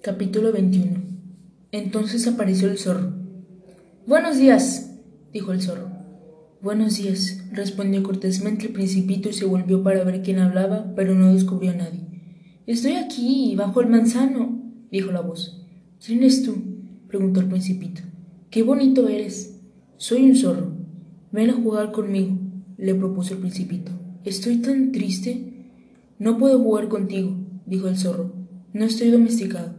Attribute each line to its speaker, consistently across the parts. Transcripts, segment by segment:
Speaker 1: Capítulo 21 Entonces apareció el zorro. Buenos días, dijo el zorro. Buenos días, respondió cortésmente el principito y se volvió para ver quién hablaba, pero no descubrió a nadie. Estoy aquí, bajo el manzano, dijo la voz. ¿Quién eres tú? preguntó el principito. Qué bonito eres. Soy un zorro. Ven a jugar conmigo, le propuso el principito. Estoy tan triste. No puedo jugar contigo, dijo el zorro. No estoy domesticado.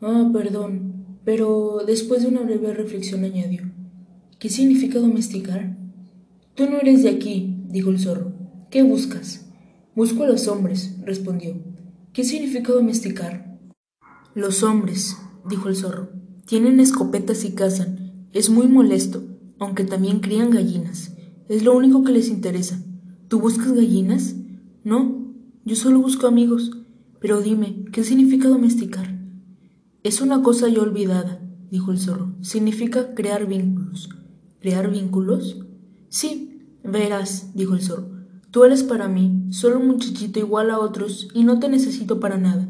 Speaker 1: Ah, perdón. Pero después de una breve reflexión añadió. ¿Qué significa domesticar? Tú no eres de aquí, dijo el zorro. ¿Qué buscas? Busco a los hombres, respondió. ¿Qué significa domesticar? Los hombres, dijo el zorro, tienen escopetas y cazan. Es muy molesto, aunque también crían gallinas. Es lo único que les interesa. ¿Tú buscas gallinas? No, yo solo busco amigos. Pero dime, ¿qué significa domesticar? Es una cosa ya olvidada, dijo el zorro. Significa crear vínculos. ¿Crear vínculos? Sí, verás, dijo el zorro. Tú eres para mí, solo un muchachito igual a otros, y no te necesito para nada.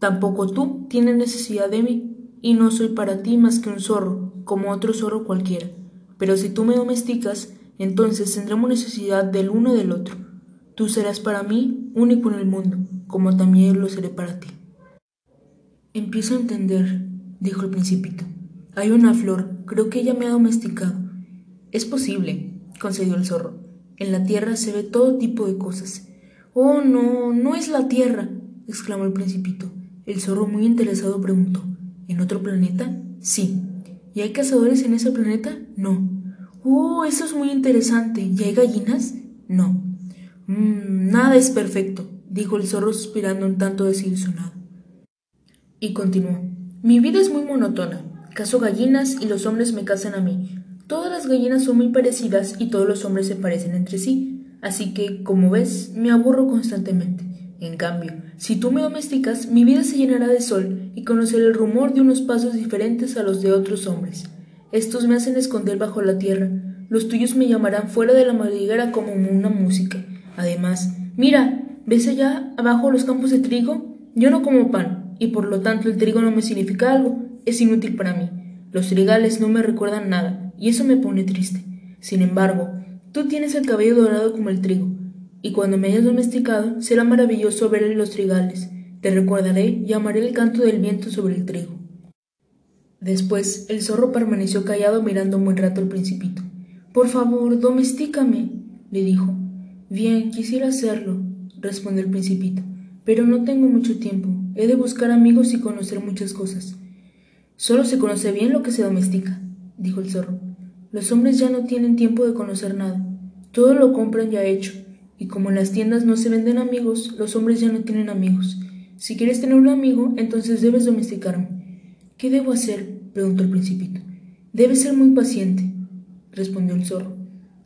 Speaker 1: Tampoco tú tienes necesidad de mí, y no soy para ti más que un zorro, como otro zorro cualquiera. Pero si tú me domesticas, entonces tendremos necesidad del uno del otro. Tú serás para mí único en el mundo, como también lo seré para ti. Empiezo a entender, dijo el principito. Hay una flor, creo que ella me ha domesticado. Es posible, concedió el zorro. En la tierra se ve todo tipo de cosas. Oh, no, no es la tierra, exclamó el principito. El zorro, muy interesado, preguntó. ¿En otro planeta? Sí. ¿Y hay cazadores en ese planeta? No. Oh, eso es muy interesante. ¿Y hay gallinas? No. Mm, nada es perfecto, dijo el zorro suspirando un tanto desilusionado. Y continuó. Mi vida es muy monótona. Cazo gallinas y los hombres me cazan a mí. Todas las gallinas son muy parecidas y todos los hombres se parecen entre sí. Así que, como ves, me aburro constantemente. En cambio, si tú me domesticas, mi vida se llenará de sol y conoceré el rumor de unos pasos diferentes a los de otros hombres. Estos me hacen esconder bajo la tierra. Los tuyos me llamarán fuera de la madriguera como una música. Además, mira, ¿ves allá abajo los campos de trigo? Yo no como pan, y por lo tanto el trigo no me significa algo, es inútil para mí. Los trigales no me recuerdan nada, y eso me pone triste. Sin embargo, tú tienes el cabello dorado como el trigo, y cuando me hayas domesticado será maravilloso ver los trigales. Te recordaré y amaré el canto del viento sobre el trigo. Después el zorro permaneció callado mirando un buen rato al principito. Por favor, domestícame, le dijo. Bien, quisiera hacerlo, respondió el principito, pero no tengo mucho tiempo. He de buscar amigos y conocer muchas cosas. Solo se conoce bien lo que se domestica, dijo el zorro. Los hombres ya no tienen tiempo de conocer nada. Todo lo compran ya hecho, y como en las tiendas no se venden amigos, los hombres ya no tienen amigos. Si quieres tener un amigo, entonces debes domesticarme. ¿Qué debo hacer? preguntó el principito. Debes ser muy paciente, respondió el zorro.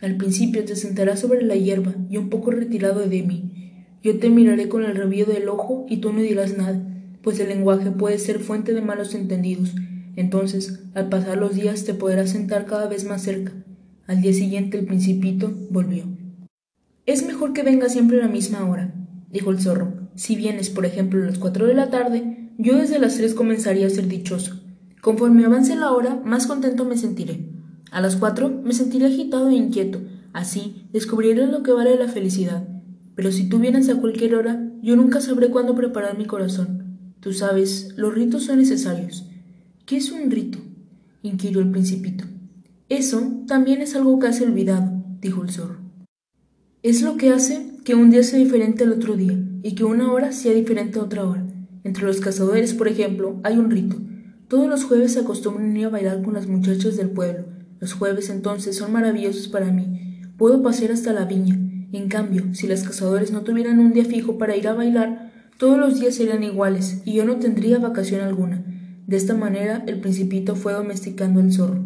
Speaker 1: Al principio te sentarás sobre la hierba y un poco retirado de mí. Yo te miraré con el rabillo del ojo y tú no dirás nada, pues el lenguaje puede ser fuente de malos entendidos. Entonces, al pasar los días te podrás sentar cada vez más cerca. Al día siguiente el principito volvió. Es mejor que venga siempre a la misma hora, dijo el zorro. Si vienes, por ejemplo, a las cuatro de la tarde, yo desde las tres comenzaría a ser dichoso. Conforme avance la hora, más contento me sentiré. A las cuatro me sentiré agitado e inquieto. Así descubriré lo que vale la felicidad. Pero si tú vienes a cualquier hora, yo nunca sabré cuándo preparar mi corazón. Tú sabes, los ritos son necesarios. ¿Qué es un rito? inquirió el principito. Eso también es algo casi olvidado, dijo el zorro. Es lo que hace que un día sea diferente al otro día y que una hora sea diferente a otra hora. Entre los cazadores, por ejemplo, hay un rito. Todos los jueves se acostumbran a bailar con las muchachas del pueblo. Los jueves entonces son maravillosos para mí. Puedo pasear hasta la viña. En cambio, si los cazadores no tuvieran un día fijo para ir a bailar, todos los días serían iguales y yo no tendría vacación alguna. De esta manera el principito fue domesticando el zorro.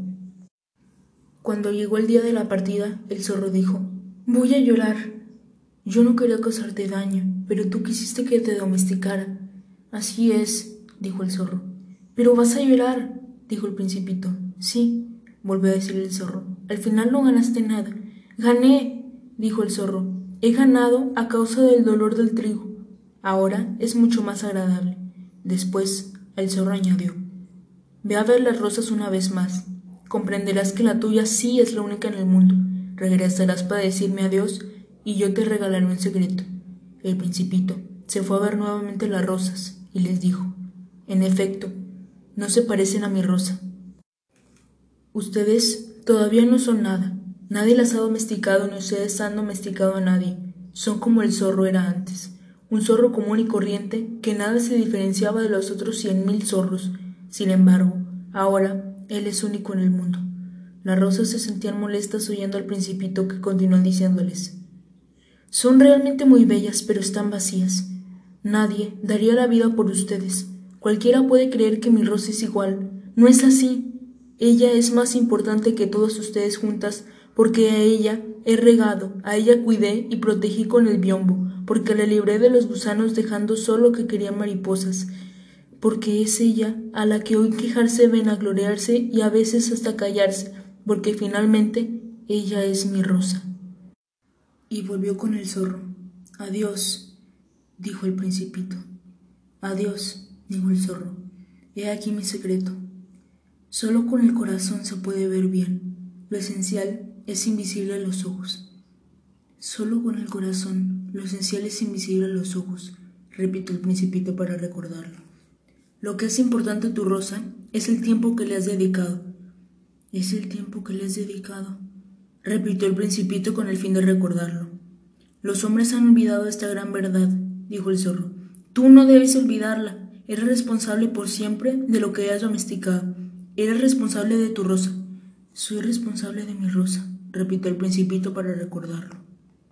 Speaker 1: Cuando llegó el día de la partida, el zorro dijo Voy a llorar. Yo no quería causarte daño, pero tú quisiste que te domesticara. Así es, dijo el zorro. Pero vas a llorar, dijo el principito. Sí, volvió a decir el zorro. Al final no ganaste nada. Gané, dijo el zorro. He ganado a causa del dolor del trigo. Ahora es mucho más agradable. Después, El zorro añadió. Ve a ver las rosas una vez más. Comprenderás que la tuya sí es la única en el mundo. Regresarás para decirme adiós y yo te regalaré un secreto. El principito se fue a ver nuevamente las rosas y les dijo, en efecto, no se parecen a mi rosa. Ustedes todavía no son nada. Nadie las ha domesticado ni ustedes han domesticado a nadie. Son como el zorro era antes. Un zorro común y corriente que nada se diferenciaba de los otros cien mil zorros. Sin embargo, ahora él es único en el mundo. Las rosas se sentían molestas oyendo al principito que continuó diciéndoles Son realmente muy bellas, pero están vacías. Nadie daría la vida por ustedes. Cualquiera puede creer que mi rosa es igual. No es así. Ella es más importante que todos ustedes juntas, porque a ella he regado, a ella cuidé y protegí con el biombo, porque la libré de los gusanos dejando solo que quería mariposas, porque es ella a la que hoy quejarse ven a gloriarse y a veces hasta callarse, porque finalmente ella es mi rosa. Y volvió con el zorro. Adiós, dijo el principito. Adiós, dijo el zorro. He aquí mi secreto. Solo con el corazón se puede ver bien. Lo esencial es invisible a los ojos. Solo con el corazón, lo esencial es invisible a los ojos, repitió el principito para recordarlo. Lo que es importante a tu rosa es el tiempo que le has dedicado. Es el tiempo que le has dedicado, repitió el principito con el fin de recordarlo. Los hombres han olvidado esta gran verdad, dijo el zorro. Tú no debes olvidarla. Eres responsable por siempre de lo que has domesticado. Eres responsable de tu rosa. Soy responsable de mi rosa, repitió el principito para recordarlo.